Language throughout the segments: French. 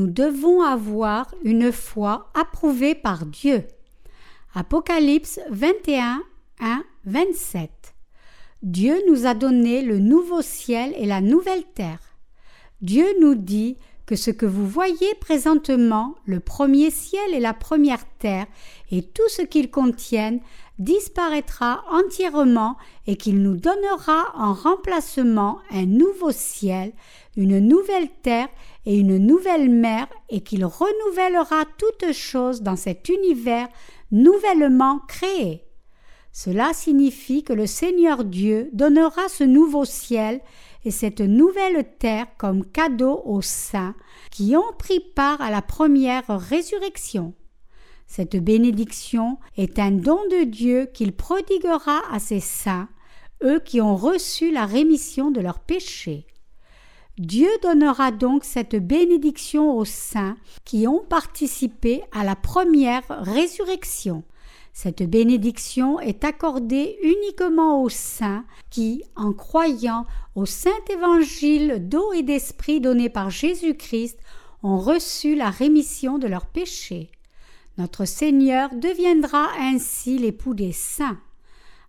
nous devons avoir une foi approuvée par Dieu. Apocalypse 21, 1, 27. Dieu nous a donné le nouveau ciel et la nouvelle terre. Dieu nous dit que ce que vous voyez présentement, le premier ciel et la première terre, et tout ce qu'ils contiennent, disparaîtra entièrement et qu'il nous donnera en remplacement un nouveau ciel, une nouvelle terre et une nouvelle mer, et qu'il renouvellera toutes choses dans cet univers nouvellement créé. Cela signifie que le Seigneur Dieu donnera ce nouveau ciel et cette nouvelle terre comme cadeau aux saints qui ont pris part à la première résurrection. Cette bénédiction est un don de Dieu qu'il prodiguera à ses saints, eux qui ont reçu la rémission de leurs péchés. Dieu donnera donc cette bénédiction aux saints qui ont participé à la première résurrection. Cette bénédiction est accordée uniquement aux saints qui, en croyant au saint évangile d'eau et d'esprit donné par Jésus-Christ, ont reçu la rémission de leurs péchés. Notre Seigneur deviendra ainsi l'époux des saints.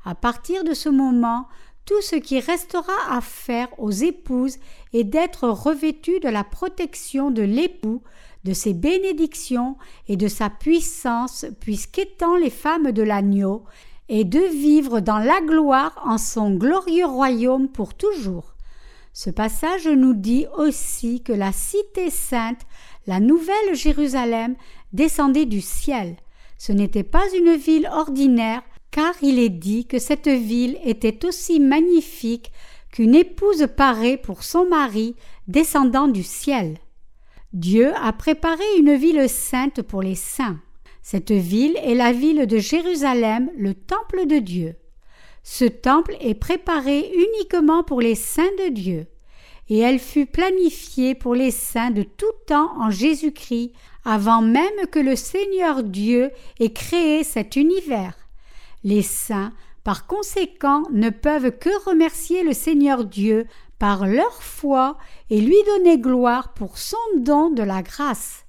À partir de ce moment, tout ce qui restera à faire aux épouses est d'être revêtues de la protection de l'époux de ses bénédictions et de sa puissance, puisqu'étant les femmes de l'agneau, et de vivre dans la gloire en son glorieux royaume pour toujours. Ce passage nous dit aussi que la cité sainte, la nouvelle Jérusalem, descendait du ciel. Ce n'était pas une ville ordinaire, car il est dit que cette ville était aussi magnifique qu'une épouse parée pour son mari descendant du ciel. Dieu a préparé une ville sainte pour les saints. Cette ville est la ville de Jérusalem, le temple de Dieu. Ce temple est préparé uniquement pour les saints de Dieu, et elle fut planifiée pour les saints de tout temps en Jésus-Christ, avant même que le Seigneur Dieu ait créé cet univers. Les saints, par conséquent, ne peuvent que remercier le Seigneur Dieu par leur foi et lui donner gloire pour son don de la grâce.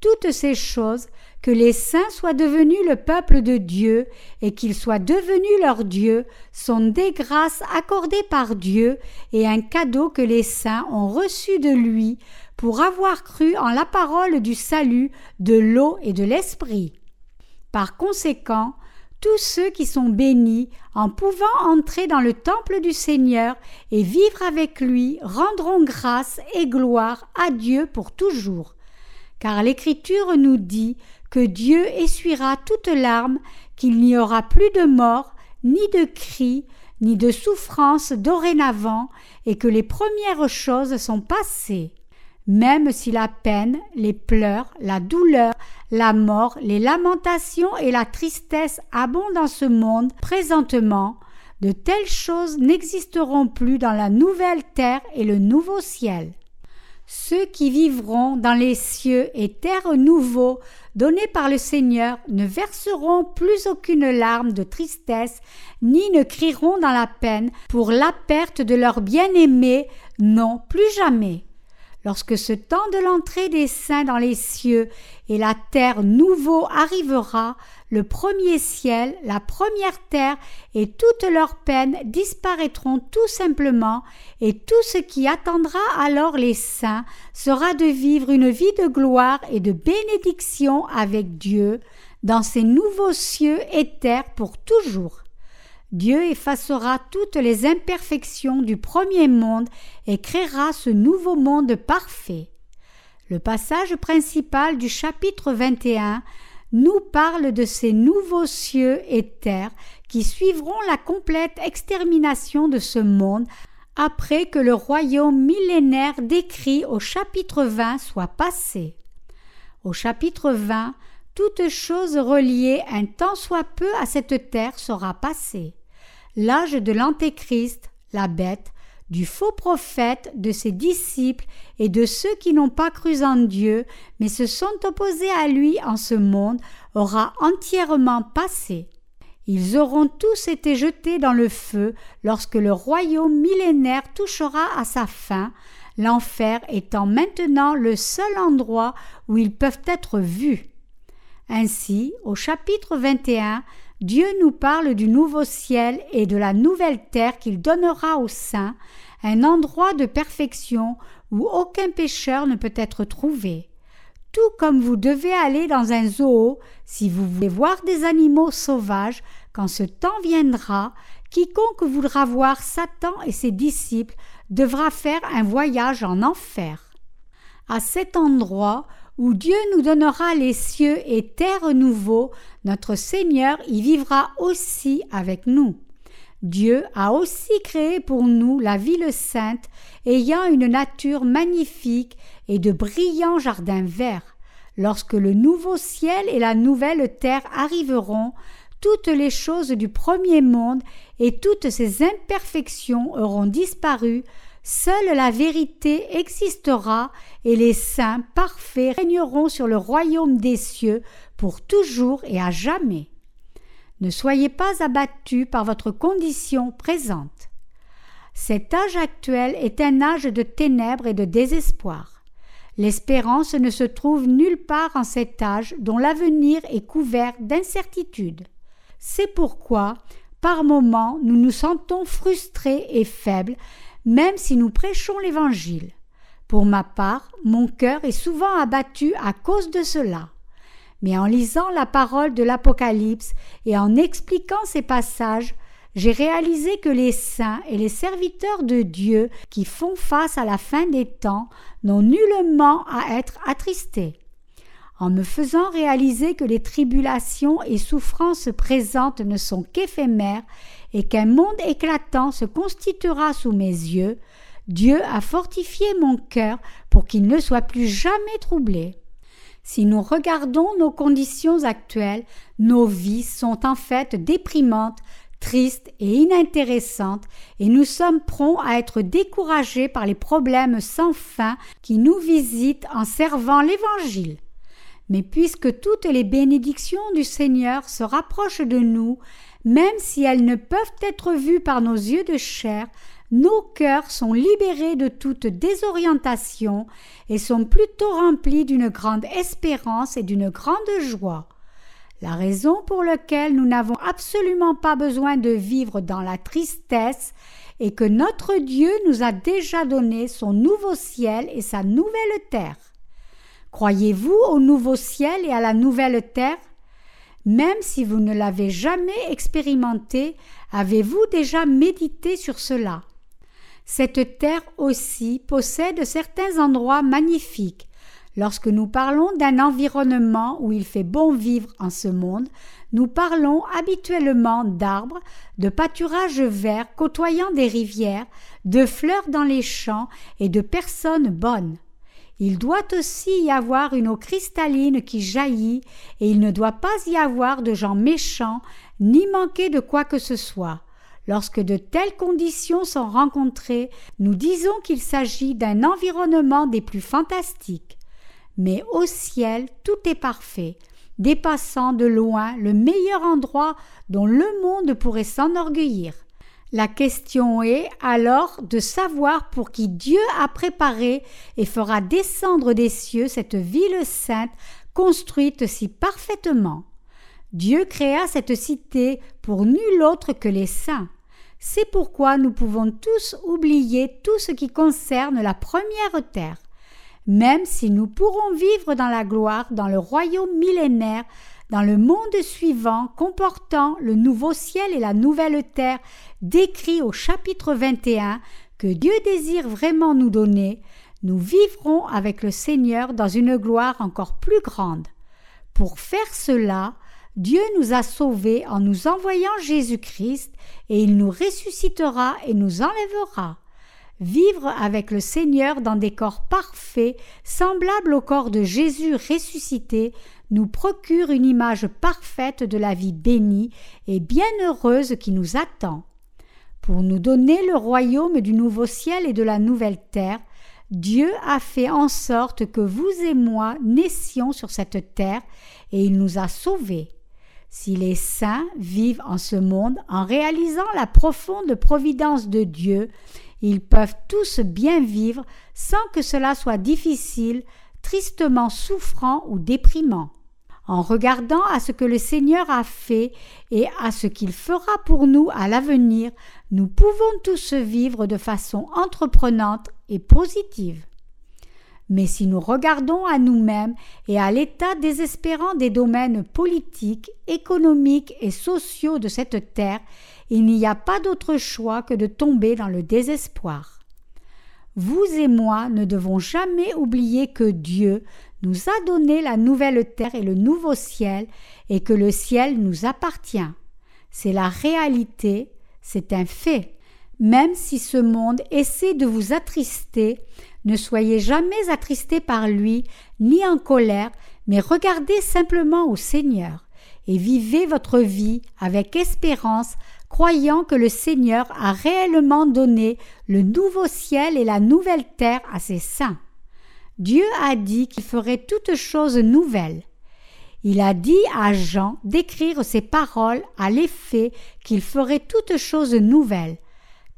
Toutes ces choses, que les saints soient devenus le peuple de Dieu et qu'ils soient devenus leur Dieu, sont des grâces accordées par Dieu et un cadeau que les saints ont reçu de lui pour avoir cru en la parole du salut, de l'eau et de l'esprit. Par conséquent, tous ceux qui sont bénis en pouvant entrer dans le temple du Seigneur et vivre avec lui rendront grâce et gloire à Dieu pour toujours. Car l'Écriture nous dit que Dieu essuiera toute larme, qu'il n'y aura plus de mort, ni de cris, ni de souffrance dorénavant, et que les premières choses sont passées même si la peine, les pleurs, la douleur, la mort, les lamentations et la tristesse abondent dans ce monde présentement, de telles choses n'existeront plus dans la nouvelle terre et le nouveau ciel. Ceux qui vivront dans les cieux et terres nouveaux donnés par le Seigneur ne verseront plus aucune larme de tristesse, ni ne crieront dans la peine pour la perte de leur bien-aimé, non, plus jamais. Lorsque ce temps de l'entrée des saints dans les cieux et la terre nouveau arrivera, le premier ciel, la première terre et toutes leurs peines disparaîtront tout simplement, et tout ce qui attendra alors les saints sera de vivre une vie de gloire et de bénédiction avec Dieu dans ces nouveaux cieux et terres pour toujours. Dieu effacera toutes les imperfections du premier monde et créera ce nouveau monde parfait. Le passage principal du chapitre 21 nous parle de ces nouveaux cieux et terres qui suivront la complète extermination de ce monde après que le royaume millénaire décrit au chapitre 20 soit passé. Au chapitre 20, toute chose reliée un tant soit peu à cette terre sera passée l'âge de l'Antéchrist, la bête, du faux prophète, de ses disciples et de ceux qui n'ont pas cru en Dieu, mais se sont opposés à lui en ce monde, aura entièrement passé. Ils auront tous été jetés dans le feu lorsque le royaume millénaire touchera à sa fin, l'enfer étant maintenant le seul endroit où ils peuvent être vus. Ainsi, au chapitre 21, Dieu nous parle du nouveau ciel et de la nouvelle terre qu'il donnera aux saints, un endroit de perfection où aucun pécheur ne peut être trouvé. Tout comme vous devez aller dans un zoo si vous voulez voir des animaux sauvages, quand ce temps viendra, quiconque voudra voir Satan et ses disciples devra faire un voyage en enfer. À cet endroit où Dieu nous donnera les cieux et terres nouveaux, notre Seigneur y vivra aussi avec nous. Dieu a aussi créé pour nous la ville sainte, ayant une nature magnifique et de brillants jardins verts. Lorsque le nouveau ciel et la nouvelle terre arriveront, toutes les choses du premier monde et toutes ses imperfections auront disparu, seule la vérité existera et les saints parfaits régneront sur le royaume des cieux pour toujours et à jamais. Ne soyez pas abattus par votre condition présente. Cet âge actuel est un âge de ténèbres et de désespoir. L'espérance ne se trouve nulle part en cet âge dont l'avenir est couvert d'incertitudes. C'est pourquoi, par moments, nous nous sentons frustrés et faibles, même si nous prêchons l'Évangile. Pour ma part, mon cœur est souvent abattu à cause de cela. Mais en lisant la parole de l'Apocalypse et en expliquant ces passages, j'ai réalisé que les saints et les serviteurs de Dieu qui font face à la fin des temps n'ont nullement à être attristés. En me faisant réaliser que les tribulations et souffrances présentes ne sont qu'éphémères et qu'un monde éclatant se constituera sous mes yeux, Dieu a fortifié mon cœur pour qu'il ne soit plus jamais troublé. Si nous regardons nos conditions actuelles, nos vies sont en fait déprimantes, tristes et inintéressantes, et nous sommes prompts à être découragés par les problèmes sans fin qui nous visitent en servant l'Évangile. Mais puisque toutes les bénédictions du Seigneur se rapprochent de nous, même si elles ne peuvent être vues par nos yeux de chair, nos cœurs sont libérés de toute désorientation et sont plutôt remplis d'une grande espérance et d'une grande joie. La raison pour laquelle nous n'avons absolument pas besoin de vivre dans la tristesse est que notre Dieu nous a déjà donné son nouveau ciel et sa nouvelle terre. Croyez-vous au nouveau ciel et à la nouvelle terre? Même si vous ne l'avez jamais expérimenté, avez-vous déjà médité sur cela? Cette terre aussi possède certains endroits magnifiques. Lorsque nous parlons d'un environnement où il fait bon vivre en ce monde, nous parlons habituellement d'arbres, de pâturages verts côtoyant des rivières, de fleurs dans les champs et de personnes bonnes. Il doit aussi y avoir une eau cristalline qui jaillit, et il ne doit pas y avoir de gens méchants, ni manquer de quoi que ce soit. Lorsque de telles conditions sont rencontrées, nous disons qu'il s'agit d'un environnement des plus fantastiques. Mais au ciel, tout est parfait, dépassant de loin le meilleur endroit dont le monde pourrait s'enorgueillir. La question est alors de savoir pour qui Dieu a préparé et fera descendre des cieux cette ville sainte construite si parfaitement. Dieu créa cette cité pour nul autre que les saints. C'est pourquoi nous pouvons tous oublier tout ce qui concerne la première terre. Même si nous pourrons vivre dans la gloire dans le royaume millénaire, dans le monde suivant comportant le nouveau ciel et la nouvelle terre décrits au chapitre 21 que Dieu désire vraiment nous donner, nous vivrons avec le Seigneur dans une gloire encore plus grande. Pour faire cela, Dieu nous a sauvés en nous envoyant Jésus-Christ, et il nous ressuscitera et nous enlèvera. Vivre avec le Seigneur dans des corps parfaits, semblables au corps de Jésus ressuscité, nous procure une image parfaite de la vie bénie et bienheureuse qui nous attend. Pour nous donner le royaume du nouveau ciel et de la nouvelle terre, Dieu a fait en sorte que vous et moi naissions sur cette terre, et il nous a sauvés. Si les saints vivent en ce monde en réalisant la profonde providence de Dieu, ils peuvent tous bien vivre sans que cela soit difficile, tristement souffrant ou déprimant. En regardant à ce que le Seigneur a fait et à ce qu'il fera pour nous à l'avenir, nous pouvons tous vivre de façon entreprenante et positive. Mais si nous regardons à nous-mêmes et à l'état désespérant des domaines politiques, économiques et sociaux de cette terre, il n'y a pas d'autre choix que de tomber dans le désespoir. Vous et moi ne devons jamais oublier que Dieu nous a donné la nouvelle terre et le nouveau ciel et que le ciel nous appartient. C'est la réalité, c'est un fait. Même si ce monde essaie de vous attrister, ne soyez jamais attristés par lui, ni en colère, mais regardez simplement au Seigneur, et vivez votre vie avec espérance, croyant que le Seigneur a réellement donné le nouveau ciel et la nouvelle terre à ses saints. Dieu a dit qu'il ferait toutes choses nouvelles. Il a dit à Jean d'écrire ces paroles à l'effet qu'il ferait toutes choses nouvelles,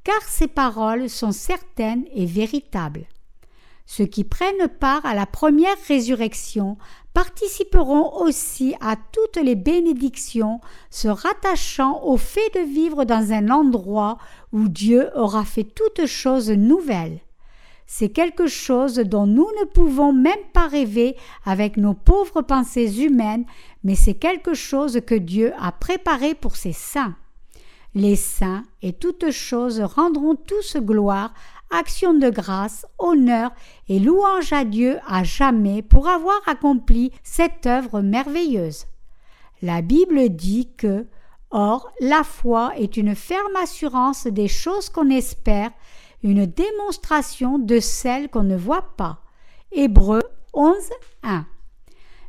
car ces paroles sont certaines et véritables. Ceux qui prennent part à la première résurrection participeront aussi à toutes les bénédictions se rattachant au fait de vivre dans un endroit où Dieu aura fait toutes choses nouvelles. C'est quelque chose dont nous ne pouvons même pas rêver avec nos pauvres pensées humaines, mais c'est quelque chose que Dieu a préparé pour ses saints. Les saints et toutes choses rendront tous gloire action de grâce, honneur et louange à Dieu à jamais pour avoir accompli cette œuvre merveilleuse. La Bible dit que Or, la foi est une ferme assurance des choses qu'on espère, une démonstration de celles qu'on ne voit pas. Hébreux 11, 1.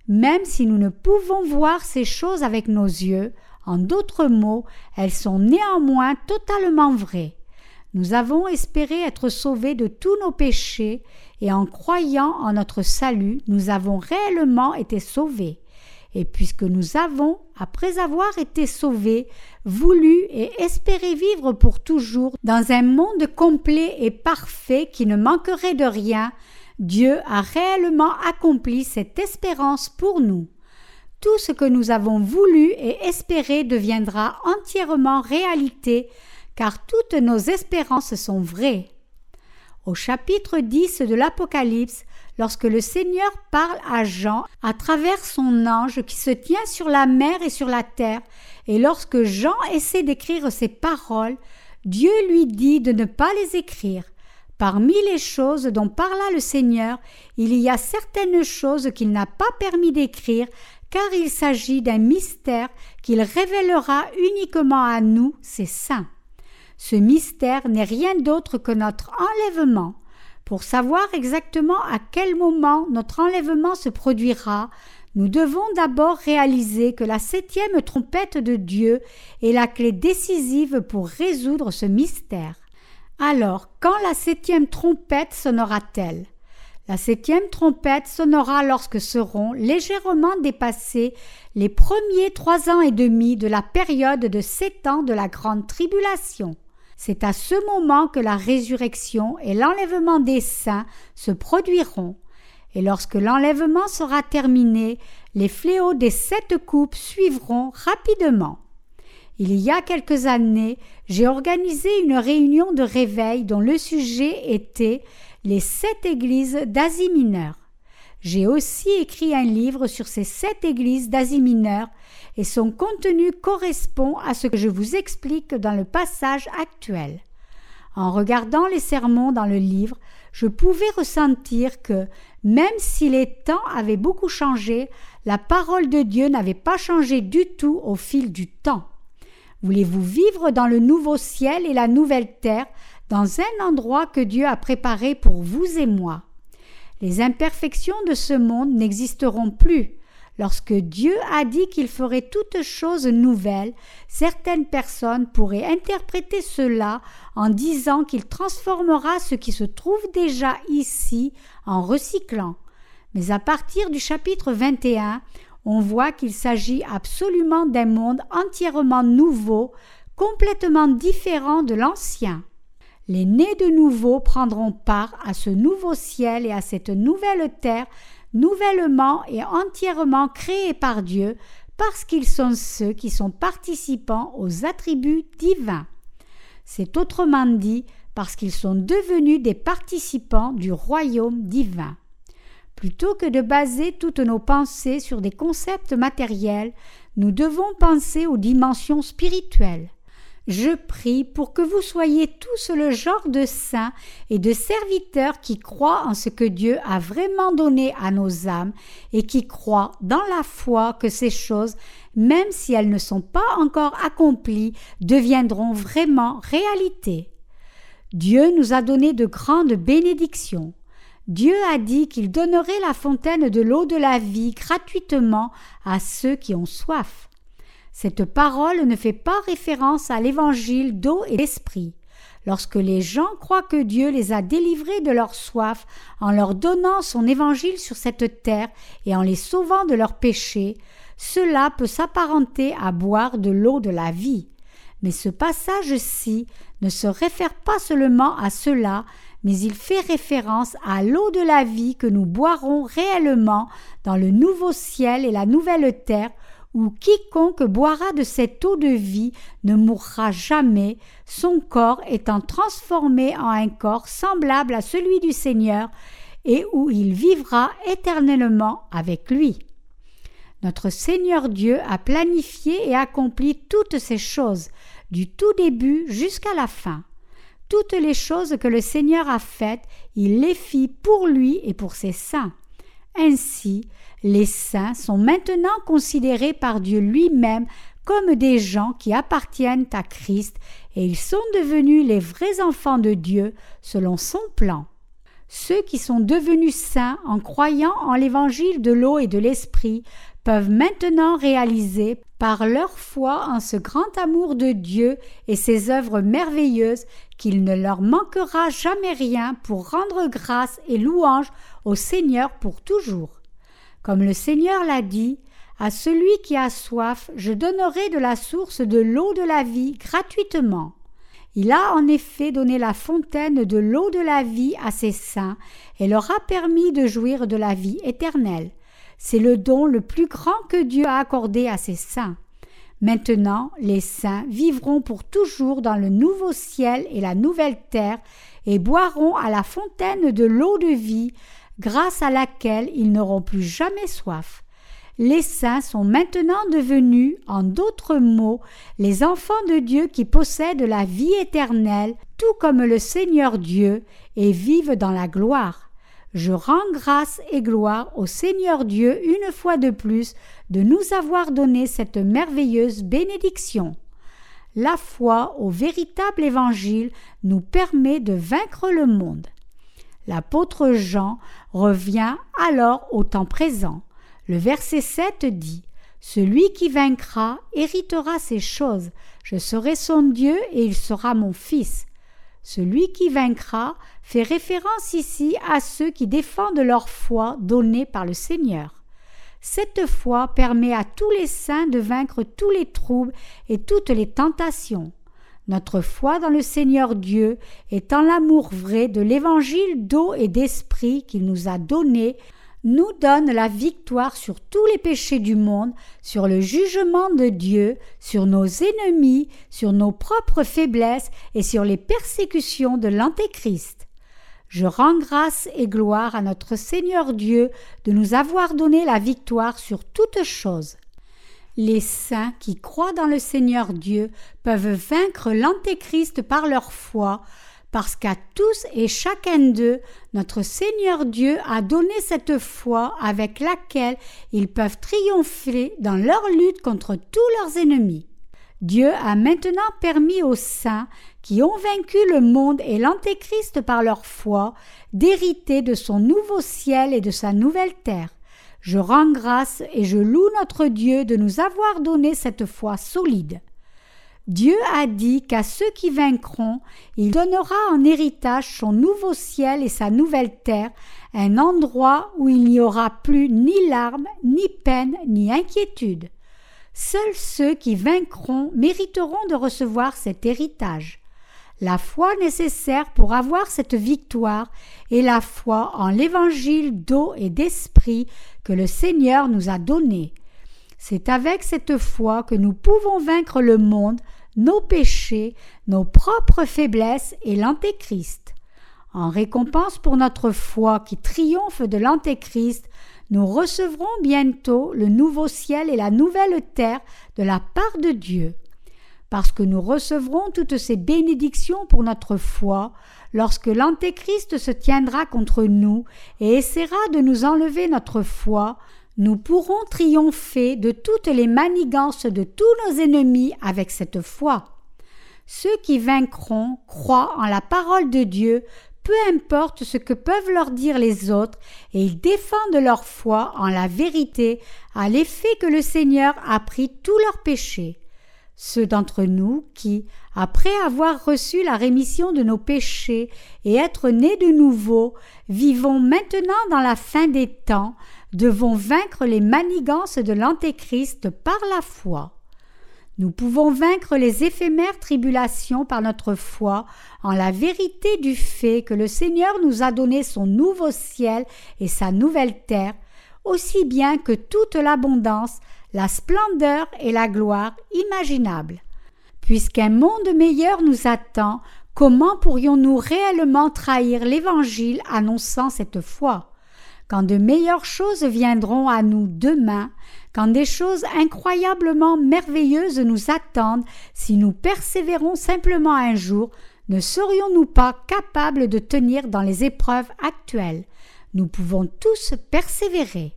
Même si nous ne pouvons voir ces choses avec nos yeux, en d'autres mots, elles sont néanmoins totalement vraies. Nous avons espéré être sauvés de tous nos péchés, et en croyant en notre salut, nous avons réellement été sauvés. Et puisque nous avons, après avoir été sauvés, voulu et espéré vivre pour toujours dans un monde complet et parfait qui ne manquerait de rien, Dieu a réellement accompli cette espérance pour nous. Tout ce que nous avons voulu et espéré deviendra entièrement réalité car toutes nos espérances sont vraies. Au chapitre 10 de l'Apocalypse, lorsque le Seigneur parle à Jean à travers son ange qui se tient sur la mer et sur la terre, et lorsque Jean essaie d'écrire ces paroles, Dieu lui dit de ne pas les écrire. Parmi les choses dont parla le Seigneur, il y a certaines choses qu'il n'a pas permis d'écrire, car il s'agit d'un mystère qu'il révélera uniquement à nous, ses saints. Ce mystère n'est rien d'autre que notre enlèvement. Pour savoir exactement à quel moment notre enlèvement se produira, nous devons d'abord réaliser que la septième trompette de Dieu est la clé décisive pour résoudre ce mystère. Alors, quand la septième trompette sonnera-t-elle? La septième trompette sonnera lorsque seront légèrement dépassés les premiers trois ans et demi de la période de sept ans de la grande tribulation. C'est à ce moment que la résurrection et l'enlèvement des saints se produiront, et lorsque l'enlèvement sera terminé, les fléaux des sept coupes suivront rapidement. Il y a quelques années, j'ai organisé une réunion de réveil dont le sujet était les sept églises d'Asie mineure. J'ai aussi écrit un livre sur ces sept églises d'Asie mineure et son contenu correspond à ce que je vous explique dans le passage actuel. En regardant les sermons dans le livre, je pouvais ressentir que, même si les temps avaient beaucoup changé, la parole de Dieu n'avait pas changé du tout au fil du temps. Voulez-vous vivre dans le nouveau ciel et la nouvelle terre, dans un endroit que Dieu a préparé pour vous et moi? Les imperfections de ce monde n'existeront plus, Lorsque Dieu a dit qu'il ferait toutes choses nouvelles, certaines personnes pourraient interpréter cela en disant qu'il transformera ce qui se trouve déjà ici en recyclant. Mais à partir du chapitre 21, on voit qu'il s'agit absolument d'un monde entièrement nouveau, complètement différent de l'ancien. Les nés de nouveau prendront part à ce nouveau ciel et à cette nouvelle terre, nouvellement et entièrement créés par Dieu, parce qu'ils sont ceux qui sont participants aux attributs divins. C'est autrement dit parce qu'ils sont devenus des participants du royaume divin. Plutôt que de baser toutes nos pensées sur des concepts matériels, nous devons penser aux dimensions spirituelles. Je prie pour que vous soyez tous le genre de saints et de serviteurs qui croient en ce que Dieu a vraiment donné à nos âmes et qui croient dans la foi que ces choses, même si elles ne sont pas encore accomplies, deviendront vraiment réalité. Dieu nous a donné de grandes bénédictions. Dieu a dit qu'il donnerait la fontaine de l'eau de la vie gratuitement à ceux qui ont soif. Cette parole ne fait pas référence à l'évangile d'eau et d'esprit. Lorsque les gens croient que Dieu les a délivrés de leur soif en leur donnant son évangile sur cette terre et en les sauvant de leurs péchés, cela peut s'apparenter à boire de l'eau de la vie. Mais ce passage-ci ne se réfère pas seulement à cela, mais il fait référence à l'eau de la vie que nous boirons réellement dans le nouveau ciel et la nouvelle terre, où quiconque boira de cette eau de vie ne mourra jamais, son corps étant transformé en un corps semblable à celui du Seigneur, et où il vivra éternellement avec lui. Notre Seigneur Dieu a planifié et accompli toutes ces choses, du tout début jusqu'à la fin. Toutes les choses que le Seigneur a faites, il les fit pour lui et pour ses saints. Ainsi, les saints sont maintenant considérés par Dieu lui-même comme des gens qui appartiennent à Christ et ils sont devenus les vrais enfants de Dieu selon son plan. Ceux qui sont devenus saints en croyant en l'évangile de l'eau et de l'esprit peuvent maintenant réaliser par leur foi en ce grand amour de Dieu et ses œuvres merveilleuses qu'il ne leur manquera jamais rien pour rendre grâce et louange au Seigneur pour toujours. Comme le Seigneur l'a dit, à celui qui a soif, je donnerai de la source de l'eau de la vie gratuitement. Il a en effet donné la fontaine de l'eau de la vie à ses saints et leur a permis de jouir de la vie éternelle. C'est le don le plus grand que Dieu a accordé à ses saints. Maintenant, les saints vivront pour toujours dans le nouveau ciel et la nouvelle terre et boiront à la fontaine de l'eau de vie, grâce à laquelle ils n'auront plus jamais soif. Les saints sont maintenant devenus, en d'autres mots, les enfants de Dieu qui possèdent la vie éternelle, tout comme le Seigneur Dieu, et vivent dans la gloire. Je rends grâce et gloire au Seigneur Dieu une fois de plus de nous avoir donné cette merveilleuse bénédiction. La foi au véritable évangile nous permet de vaincre le monde. L'apôtre Jean revient alors au temps présent. Le verset 7 dit Celui qui vaincra héritera ces choses. Je serai son Dieu et il sera mon fils. Celui qui vaincra fait référence ici à ceux qui défendent leur foi donnée par le Seigneur. Cette foi permet à tous les saints de vaincre tous les troubles et toutes les tentations. Notre foi dans le Seigneur Dieu est en l'amour vrai de l'évangile d'eau et d'esprit qu'il nous a donné nous donne la victoire sur tous les péchés du monde, sur le jugement de Dieu, sur nos ennemis, sur nos propres faiblesses et sur les persécutions de l'Antéchrist. Je rends grâce et gloire à notre Seigneur Dieu de nous avoir donné la victoire sur toutes choses. Les saints qui croient dans le Seigneur Dieu peuvent vaincre l'Antéchrist par leur foi, parce qu'à tous et chacun d'eux, notre Seigneur Dieu a donné cette foi avec laquelle ils peuvent triompher dans leur lutte contre tous leurs ennemis. Dieu a maintenant permis aux saints qui ont vaincu le monde et l'Antéchrist par leur foi d'hériter de son nouveau ciel et de sa nouvelle terre. Je rends grâce et je loue notre Dieu de nous avoir donné cette foi solide. Dieu a dit qu'à ceux qui vaincront, il donnera en héritage son nouveau ciel et sa nouvelle terre, un endroit où il n'y aura plus ni larmes, ni peine, ni inquiétude. Seuls ceux qui vaincront mériteront de recevoir cet héritage. La foi nécessaire pour avoir cette victoire est la foi en l'évangile d'eau et d'esprit que le Seigneur nous a donné. C'est avec cette foi que nous pouvons vaincre le monde, nos péchés, nos propres faiblesses et l'Antéchrist. En récompense pour notre foi qui triomphe de l'Antéchrist, nous recevrons bientôt le nouveau ciel et la nouvelle terre de la part de Dieu. Parce que nous recevrons toutes ces bénédictions pour notre foi, lorsque l'Antéchrist se tiendra contre nous et essaiera de nous enlever notre foi, nous pourrons triompher de toutes les manigances de tous nos ennemis avec cette foi. Ceux qui vaincront croient en la parole de Dieu, peu importe ce que peuvent leur dire les autres, et ils défendent leur foi en la vérité, à l'effet que le Seigneur a pris tous leurs péchés. Ceux d'entre nous qui, après avoir reçu la rémission de nos péchés et être nés de nouveau, vivons maintenant dans la fin des temps, devons vaincre les manigances de l'Antéchrist par la foi. Nous pouvons vaincre les éphémères tribulations par notre foi en la vérité du fait que le Seigneur nous a donné son nouveau ciel et sa nouvelle terre, aussi bien que toute l'abondance, la splendeur et la gloire imaginables. Puisqu'un monde meilleur nous attend, comment pourrions-nous réellement trahir l'Évangile annonçant cette foi? Quand de meilleures choses viendront à nous demain, quand des choses incroyablement merveilleuses nous attendent, si nous persévérons simplement un jour, ne serions-nous pas capables de tenir dans les épreuves actuelles? Nous pouvons tous persévérer.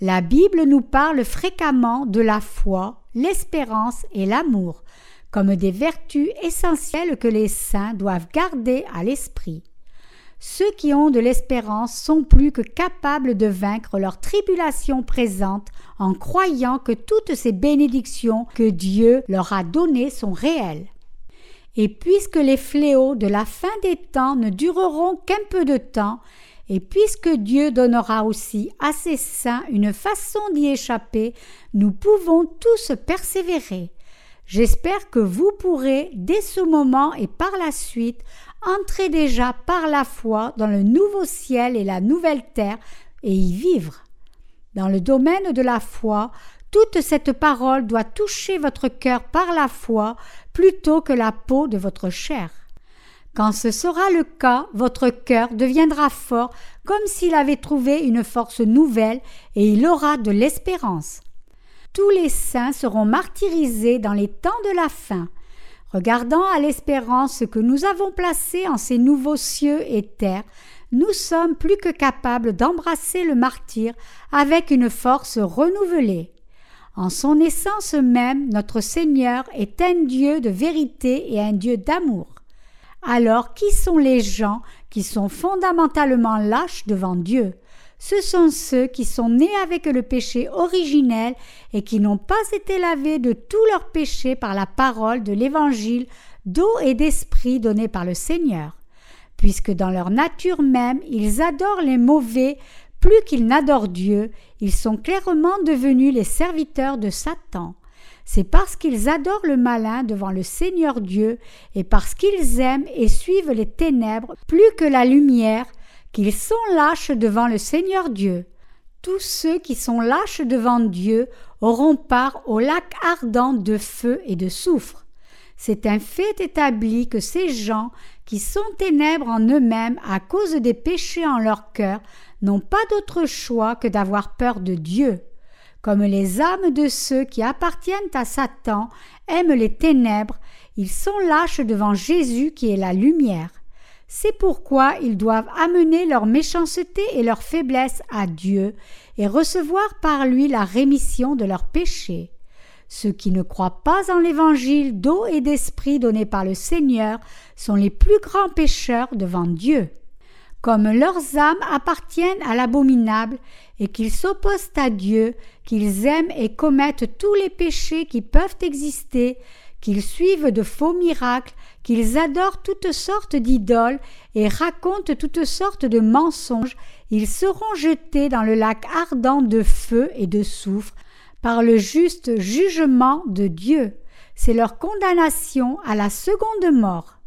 La Bible nous parle fréquemment de la foi, l'espérance et l'amour, comme des vertus essentielles que les saints doivent garder à l'esprit. Ceux qui ont de l'espérance sont plus que capables de vaincre leurs tribulations présentes en croyant que toutes ces bénédictions que Dieu leur a données sont réelles. Et puisque les fléaux de la fin des temps ne dureront qu'un peu de temps, et puisque Dieu donnera aussi à ses saints une façon d'y échapper, nous pouvons tous persévérer. J'espère que vous pourrez, dès ce moment et par la suite, entrer déjà par la foi dans le nouveau ciel et la nouvelle terre et y vivre. Dans le domaine de la foi, toute cette parole doit toucher votre cœur par la foi plutôt que la peau de votre chair. Quand ce sera le cas, votre cœur deviendra fort comme s'il avait trouvé une force nouvelle et il aura de l'espérance. Tous les saints seront martyrisés dans les temps de la fin. Regardant à l'espérance que nous avons placée en ces nouveaux cieux et terres, nous sommes plus que capables d'embrasser le martyr avec une force renouvelée. En son essence même, notre Seigneur est un Dieu de vérité et un Dieu d'amour. Alors qui sont les gens qui sont fondamentalement lâches devant Dieu? Ce sont ceux qui sont nés avec le péché originel et qui n'ont pas été lavés de tous leurs péchés par la parole de l'évangile d'eau et d'esprit donné par le Seigneur, puisque dans leur nature même ils adorent les mauvais plus qu'ils n'adorent Dieu, ils sont clairement devenus les serviteurs de Satan. C'est parce qu'ils adorent le malin devant le Seigneur Dieu et parce qu'ils aiment et suivent les ténèbres plus que la lumière qu'ils sont lâches devant le Seigneur Dieu. Tous ceux qui sont lâches devant Dieu auront part au lac ardent de feu et de soufre. C'est un fait établi que ces gens qui sont ténèbres en eux-mêmes à cause des péchés en leur cœur n'ont pas d'autre choix que d'avoir peur de Dieu. Comme les âmes de ceux qui appartiennent à Satan aiment les ténèbres, ils sont lâches devant Jésus qui est la lumière. C'est pourquoi ils doivent amener leur méchanceté et leur faiblesse à Dieu et recevoir par lui la rémission de leurs péchés. Ceux qui ne croient pas en l'évangile d'eau et d'esprit donné par le Seigneur sont les plus grands pécheurs devant Dieu. Comme leurs âmes appartiennent à l'abominable et qu'ils s'opposent à Dieu, qu'ils aiment et commettent tous les péchés qui peuvent exister, qu'ils suivent de faux miracles, qu'ils adorent toutes sortes d'idoles et racontent toutes sortes de mensonges, ils seront jetés dans le lac ardent de feu et de soufre par le juste jugement de Dieu. C'est leur condamnation à la seconde mort.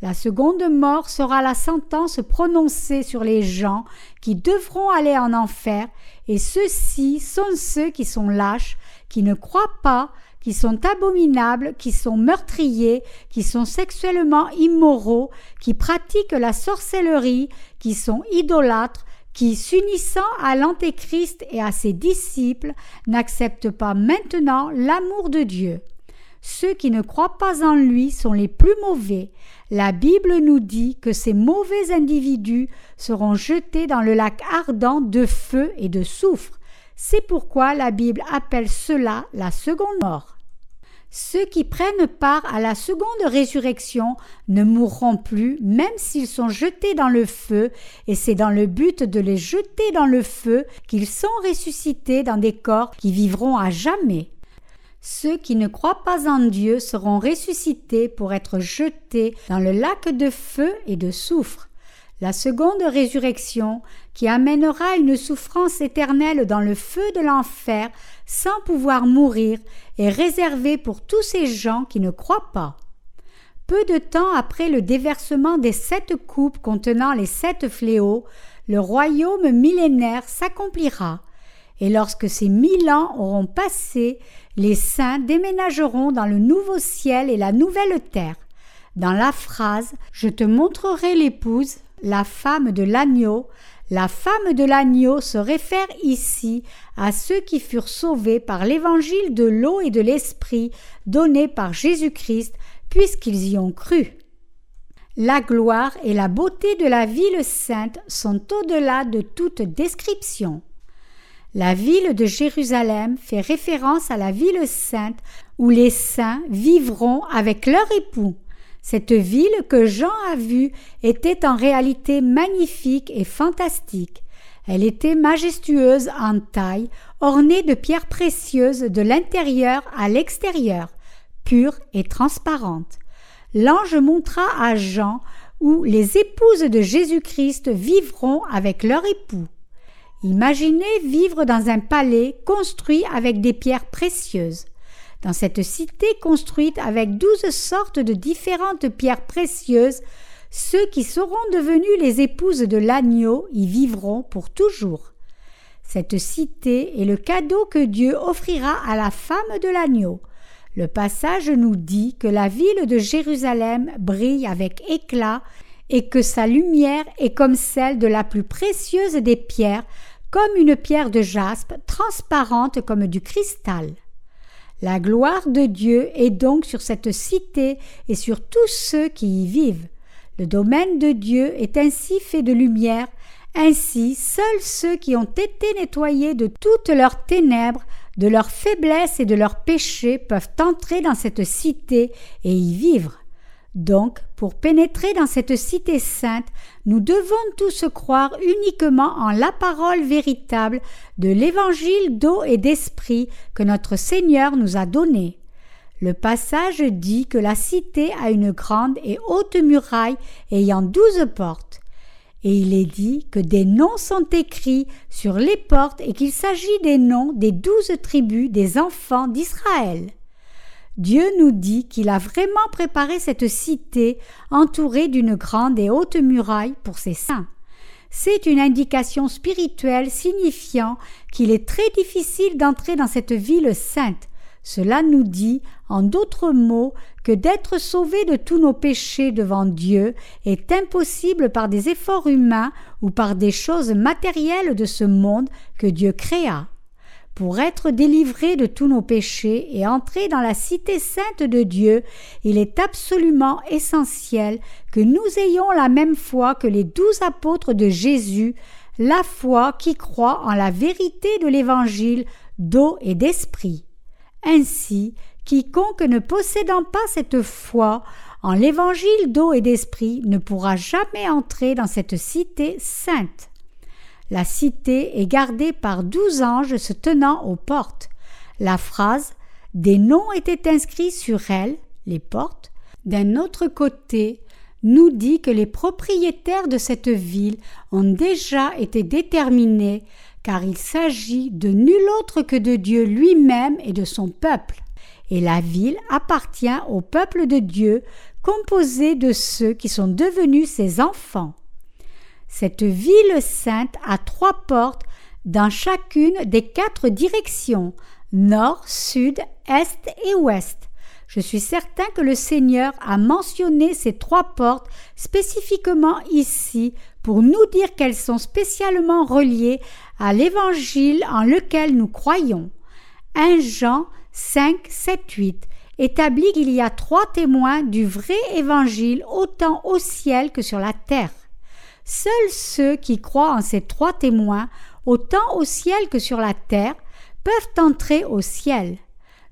La seconde mort sera la sentence prononcée sur les gens qui devront aller en enfer, et ceux-ci sont ceux qui sont lâches, qui ne croient pas, qui sont abominables, qui sont meurtriers, qui sont sexuellement immoraux, qui pratiquent la sorcellerie, qui sont idolâtres, qui, s'unissant à l'Antéchrist et à ses disciples, n'acceptent pas maintenant l'amour de Dieu. Ceux qui ne croient pas en lui sont les plus mauvais. La Bible nous dit que ces mauvais individus seront jetés dans le lac ardent de feu et de soufre. C'est pourquoi la Bible appelle cela la seconde mort. Ceux qui prennent part à la seconde résurrection ne mourront plus, même s'ils sont jetés dans le feu, et c'est dans le but de les jeter dans le feu qu'ils sont ressuscités dans des corps qui vivront à jamais. Ceux qui ne croient pas en Dieu seront ressuscités pour être jetés dans le lac de feu et de soufre. La seconde résurrection, qui amènera une souffrance éternelle dans le feu de l'enfer sans pouvoir mourir, est réservée pour tous ces gens qui ne croient pas. Peu de temps après le déversement des sept coupes contenant les sept fléaux, le royaume millénaire s'accomplira, et lorsque ces mille ans auront passé, les saints déménageront dans le nouveau ciel et la nouvelle terre. Dans la phrase Je te montrerai l'épouse, la femme de l'agneau, la femme de l'agneau se réfère ici à ceux qui furent sauvés par l'évangile de l'eau et de l'esprit donné par Jésus-Christ, puisqu'ils y ont cru. La gloire et la beauté de la ville sainte sont au-delà de toute description. La ville de Jérusalem fait référence à la ville sainte où les saints vivront avec leur époux. Cette ville que Jean a vue était en réalité magnifique et fantastique. Elle était majestueuse en taille, ornée de pierres précieuses de l'intérieur à l'extérieur, pure et transparente. L'ange montra à Jean où les épouses de Jésus-Christ vivront avec leur époux. Imaginez vivre dans un palais construit avec des pierres précieuses. Dans cette cité construite avec douze sortes de différentes pierres précieuses, ceux qui seront devenus les épouses de l'agneau y vivront pour toujours. Cette cité est le cadeau que Dieu offrira à la femme de l'agneau. Le passage nous dit que la ville de Jérusalem brille avec éclat et que sa lumière est comme celle de la plus précieuse des pierres, comme une pierre de jaspe transparente comme du cristal. La gloire de Dieu est donc sur cette cité et sur tous ceux qui y vivent. Le domaine de Dieu est ainsi fait de lumière, ainsi seuls ceux qui ont été nettoyés de toutes leurs ténèbres, de leurs faiblesses et de leurs péchés peuvent entrer dans cette cité et y vivre. Donc, pour pénétrer dans cette cité sainte, nous devons tous croire uniquement en la parole véritable de l'évangile d'eau et d'esprit que notre Seigneur nous a donné. Le passage dit que la cité a une grande et haute muraille ayant douze portes. Et il est dit que des noms sont écrits sur les portes et qu'il s'agit des noms des douze tribus des enfants d'Israël. Dieu nous dit qu'il a vraiment préparé cette cité entourée d'une grande et haute muraille pour ses saints. C'est une indication spirituelle signifiant qu'il est très difficile d'entrer dans cette ville sainte. Cela nous dit, en d'autres mots, que d'être sauvé de tous nos péchés devant Dieu est impossible par des efforts humains ou par des choses matérielles de ce monde que Dieu créa. Pour être délivrés de tous nos péchés et entrer dans la cité sainte de Dieu, il est absolument essentiel que nous ayons la même foi que les douze apôtres de Jésus, la foi qui croit en la vérité de l'Évangile d'eau et d'esprit. Ainsi, quiconque ne possédant pas cette foi en l'Évangile d'eau et d'esprit ne pourra jamais entrer dans cette cité sainte. La cité est gardée par douze anges se tenant aux portes. La phrase Des noms étaient inscrits sur elles, les portes, d'un autre côté, nous dit que les propriétaires de cette ville ont déjà été déterminés, car il s'agit de nul autre que de Dieu lui-même et de son peuple. Et la ville appartient au peuple de Dieu, composée de ceux qui sont devenus ses enfants. Cette ville sainte a trois portes dans chacune des quatre directions nord, sud, est et ouest. Je suis certain que le Seigneur a mentionné ces trois portes spécifiquement ici pour nous dire qu'elles sont spécialement reliées à l'évangile en lequel nous croyons. 1 Jean 5, 7, 8 établit qu'il y a trois témoins du vrai évangile autant au ciel que sur la terre. Seuls ceux qui croient en ces trois témoins, autant au ciel que sur la terre, peuvent entrer au ciel.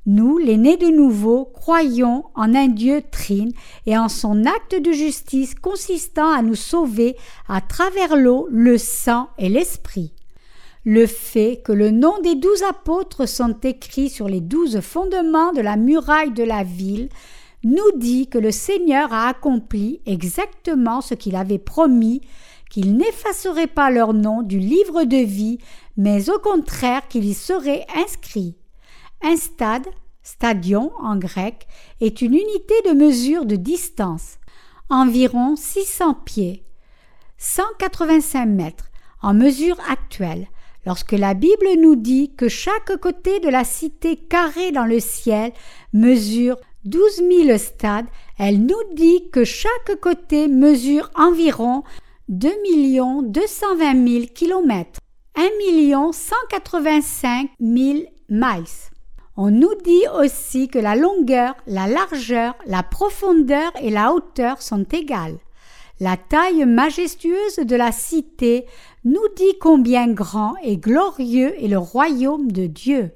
Nous, les nés de nouveau, croyons en un Dieu trine et en son acte de justice consistant à nous sauver à travers l'eau, le sang et l'esprit. Le fait que le nom des douze apôtres sont écrits sur les douze fondements de la muraille de la ville nous dit que le Seigneur a accompli exactement ce qu'il avait promis, qu'il n'effacerait pas leur nom du livre de vie, mais au contraire qu'il y serait inscrit. Un stade, stadion en grec, est une unité de mesure de distance, environ 600 pieds, 185 mètres en mesure actuelle. Lorsque la Bible nous dit que chaque côté de la cité carrée dans le ciel mesure 12 000 stades, elle nous dit que chaque côté mesure environ 2 220 000 kilomètres, 1 185 000 miles. On nous dit aussi que la longueur, la largeur, la profondeur et la hauteur sont égales. La taille majestueuse de la cité nous dit combien grand et glorieux est le royaume de Dieu.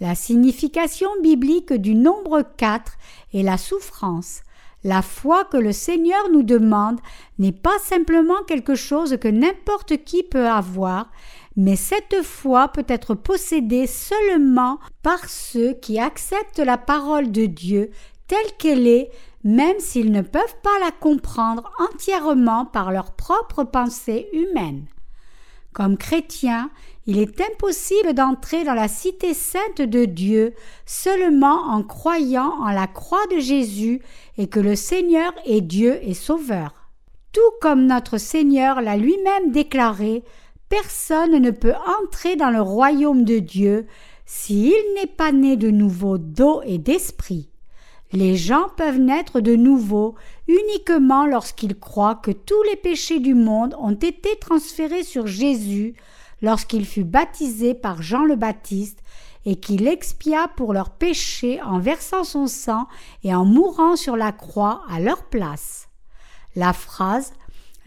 La signification biblique du nombre 4 est la souffrance. La foi que le Seigneur nous demande n'est pas simplement quelque chose que n'importe qui peut avoir, mais cette foi peut être possédée seulement par ceux qui acceptent la parole de Dieu telle qu'elle est, même s'ils ne peuvent pas la comprendre entièrement par leur propre pensée humaine. Comme chrétiens, il est impossible d'entrer dans la cité sainte de Dieu seulement en croyant en la croix de Jésus et que le Seigneur est Dieu et Sauveur. Tout comme notre Seigneur l'a lui-même déclaré, Personne ne peut entrer dans le royaume de Dieu s'il n'est pas né de nouveau d'eau et d'esprit. Les gens peuvent naître de nouveau uniquement lorsqu'ils croient que tous les péchés du monde ont été transférés sur Jésus lorsqu'il fut baptisé par Jean le Baptiste et qu'il expia pour leurs péchés en versant son sang et en mourant sur la croix à leur place. La phrase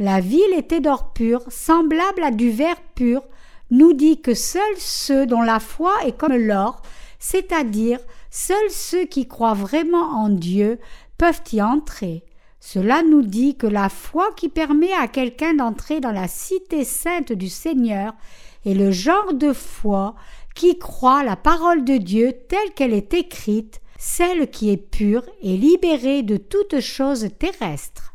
la ville était d'or pur, semblable à du verre pur, nous dit que seuls ceux dont la foi est comme l'or, c'est-à-dire seuls ceux qui croient vraiment en Dieu, peuvent y entrer. Cela nous dit que la foi qui permet à quelqu'un d'entrer dans la cité sainte du Seigneur est le genre de foi qui croit la parole de Dieu telle qu'elle est écrite, celle qui est pure et libérée de toutes choses terrestres.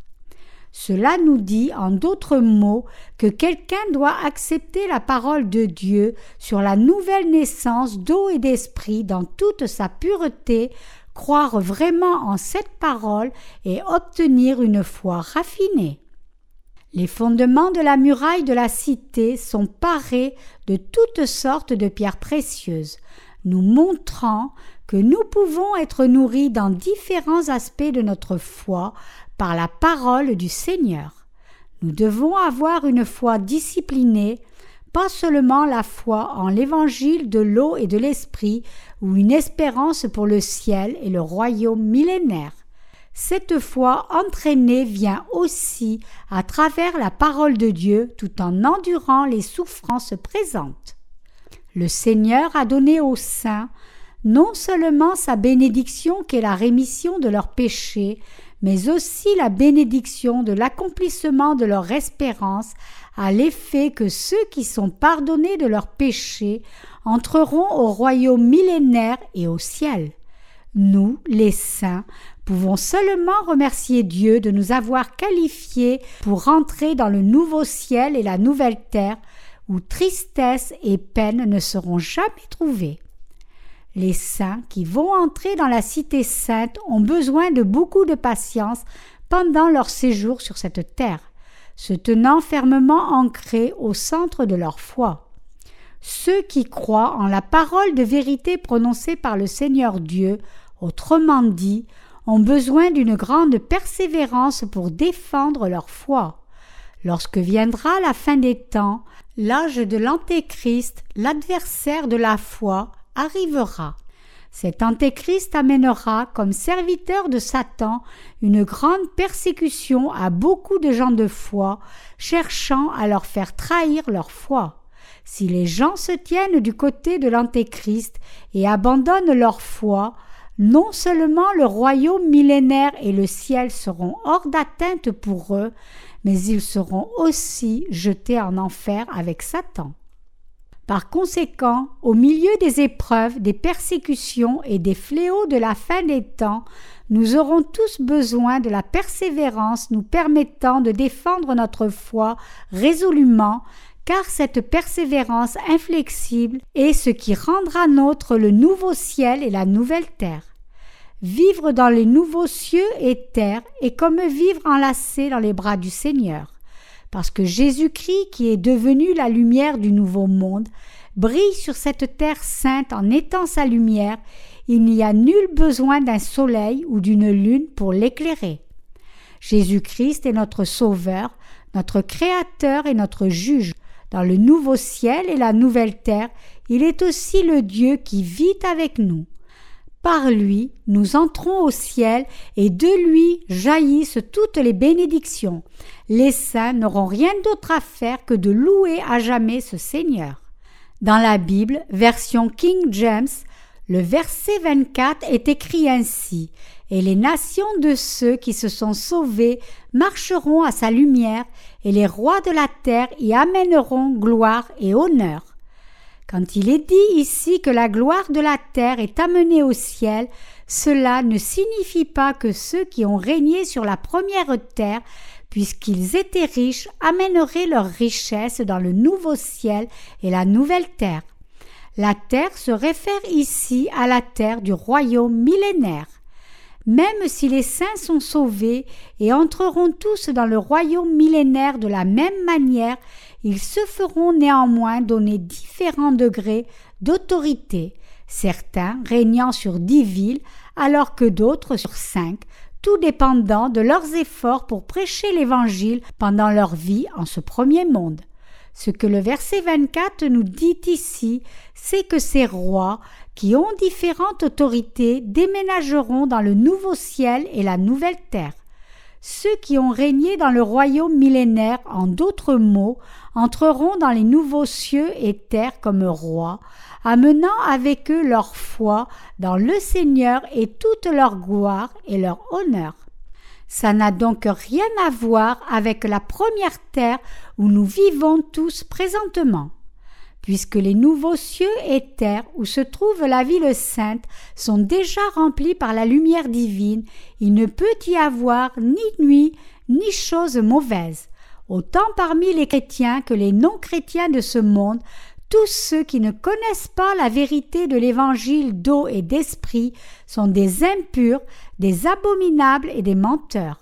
Cela nous dit en d'autres mots que quelqu'un doit accepter la parole de Dieu sur la nouvelle naissance d'eau et d'esprit dans toute sa pureté, croire vraiment en cette parole et obtenir une foi raffinée. Les fondements de la muraille de la cité sont parés de toutes sortes de pierres précieuses, nous montrant que nous pouvons être nourris dans différents aspects de notre foi par la parole du Seigneur. Nous devons avoir une foi disciplinée, pas seulement la foi en l'évangile de l'eau et de l'esprit, ou une espérance pour le ciel et le royaume millénaire. Cette foi entraînée vient aussi à travers la parole de Dieu tout en endurant les souffrances présentes. Le Seigneur a donné aux saints non seulement sa bénédiction qu'est la rémission de leurs péchés, mais aussi la bénédiction de l'accomplissement de leur espérance à l'effet que ceux qui sont pardonnés de leurs péchés entreront au royaume millénaire et au ciel. Nous, les saints, pouvons seulement remercier Dieu de nous avoir qualifiés pour rentrer dans le nouveau ciel et la nouvelle terre où tristesse et peine ne seront jamais trouvées. Les saints qui vont entrer dans la cité sainte ont besoin de beaucoup de patience pendant leur séjour sur cette terre, se tenant fermement ancrés au centre de leur foi. Ceux qui croient en la parole de vérité prononcée par le Seigneur Dieu, autrement dit, ont besoin d'une grande persévérance pour défendre leur foi. Lorsque viendra la fin des temps, l'âge de l'Antéchrist, l'adversaire de la foi, arrivera. Cet Antéchrist amènera, comme serviteur de Satan, une grande persécution à beaucoup de gens de foi, cherchant à leur faire trahir leur foi. Si les gens se tiennent du côté de l'Antéchrist et abandonnent leur foi, non seulement le royaume millénaire et le ciel seront hors d'atteinte pour eux, mais ils seront aussi jetés en enfer avec Satan. Par conséquent, au milieu des épreuves, des persécutions et des fléaux de la fin des temps, nous aurons tous besoin de la persévérance nous permettant de défendre notre foi résolument, car cette persévérance inflexible est ce qui rendra nôtre le nouveau ciel et la nouvelle terre. Vivre dans les nouveaux cieux et terres est comme vivre enlacé dans les bras du Seigneur parce que Jésus-Christ, qui est devenu la lumière du nouveau monde, brille sur cette terre sainte en étant sa lumière, il n'y a nul besoin d'un soleil ou d'une lune pour l'éclairer. Jésus-Christ est notre Sauveur, notre Créateur et notre Juge. Dans le nouveau ciel et la nouvelle terre, il est aussi le Dieu qui vit avec nous. Par lui, nous entrons au ciel et de lui jaillissent toutes les bénédictions. Les saints n'auront rien d'autre à faire que de louer à jamais ce Seigneur. Dans la Bible, version King James, le verset 24 est écrit ainsi Et les nations de ceux qui se sont sauvés marcheront à sa lumière, et les rois de la terre y amèneront gloire et honneur. Quand il est dit ici que la gloire de la terre est amenée au ciel, cela ne signifie pas que ceux qui ont régné sur la première terre, puisqu'ils étaient riches, amèneraient leurs richesses dans le nouveau ciel et la nouvelle terre. La terre se réfère ici à la terre du royaume millénaire. Même si les saints sont sauvés et entreront tous dans le royaume millénaire de la même manière, ils se feront néanmoins donner différents degrés d'autorité, certains régnant sur dix villes, alors que d'autres sur cinq, tout dépendant de leurs efforts pour prêcher l'Évangile pendant leur vie en ce premier monde. Ce que le verset 24 nous dit ici, c'est que ces rois, qui ont différentes autorités, déménageront dans le nouveau ciel et la nouvelle terre. Ceux qui ont régné dans le royaume millénaire, en d'autres mots, entreront dans les nouveaux cieux et terres comme rois, amenant avec eux leur foi dans le Seigneur et toute leur gloire et leur honneur. Ça n'a donc rien à voir avec la première terre où nous vivons tous présentement puisque les nouveaux cieux et terres où se trouve la ville sainte sont déjà remplis par la lumière divine, il ne peut y avoir ni nuit ni chose mauvaise. Autant parmi les chrétiens que les non-chrétiens de ce monde, tous ceux qui ne connaissent pas la vérité de l'évangile d'eau et d'esprit sont des impurs, des abominables et des menteurs.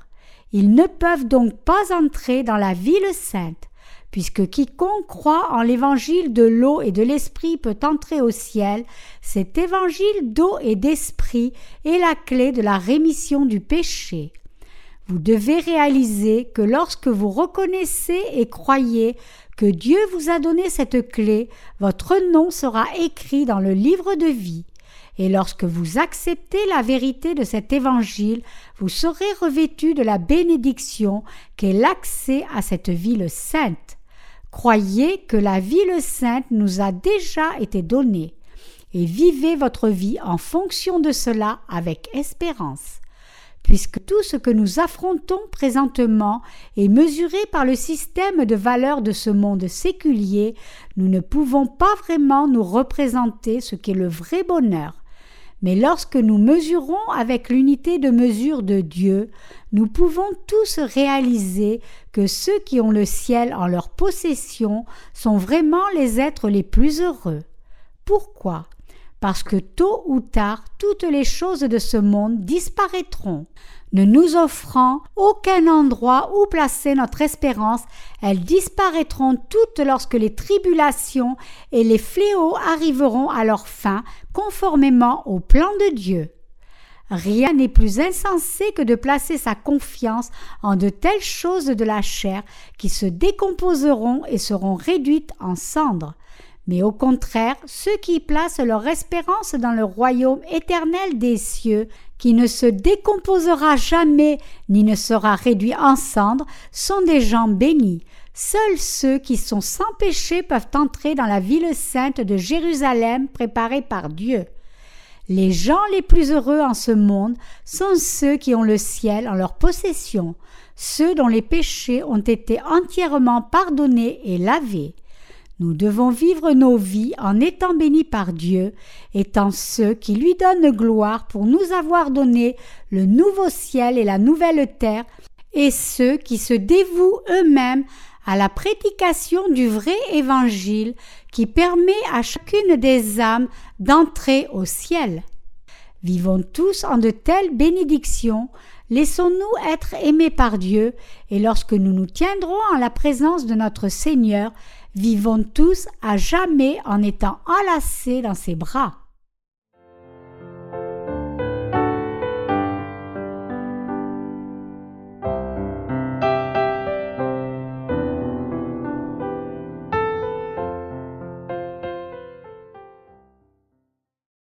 Ils ne peuvent donc pas entrer dans la ville sainte puisque quiconque croit en l'évangile de l'eau et de l'esprit peut entrer au ciel, cet évangile d'eau et d'esprit est la clé de la rémission du péché. Vous devez réaliser que lorsque vous reconnaissez et croyez que Dieu vous a donné cette clé, votre nom sera écrit dans le livre de vie. Et lorsque vous acceptez la vérité de cet évangile, vous serez revêtu de la bénédiction qu'est l'accès à cette ville sainte. Croyez que la vie le sainte nous a déjà été donnée, et vivez votre vie en fonction de cela avec espérance. Puisque tout ce que nous affrontons présentement est mesuré par le système de valeurs de ce monde séculier, nous ne pouvons pas vraiment nous représenter ce qu'est le vrai bonheur. Mais lorsque nous mesurons avec l'unité de mesure de Dieu, nous pouvons tous réaliser que ceux qui ont le ciel en leur possession sont vraiment les êtres les plus heureux. Pourquoi? Parce que tôt ou tard toutes les choses de ce monde disparaîtront. Ne nous offrant aucun endroit où placer notre espérance, elles disparaîtront toutes lorsque les tribulations et les fléaux arriveront à leur fin conformément au plan de Dieu. Rien n'est plus insensé que de placer sa confiance en de telles choses de la chair qui se décomposeront et seront réduites en cendres. Mais au contraire, ceux qui placent leur espérance dans le royaume éternel des cieux, qui ne se décomposera jamais ni ne sera réduit en cendres, sont des gens bénis. Seuls ceux qui sont sans péché peuvent entrer dans la ville sainte de Jérusalem préparée par Dieu. Les gens les plus heureux en ce monde sont ceux qui ont le ciel en leur possession, ceux dont les péchés ont été entièrement pardonnés et lavés. Nous devons vivre nos vies en étant bénis par Dieu, étant ceux qui lui donnent gloire pour nous avoir donné le nouveau ciel et la nouvelle terre, et ceux qui se dévouent eux-mêmes à la prédication du vrai évangile qui permet à chacune des âmes d'entrer au ciel. Vivons tous en de telles bénédictions, laissons-nous être aimés par Dieu, et lorsque nous nous tiendrons en la présence de notre Seigneur, vivons tous à jamais en étant enlacés dans ses bras.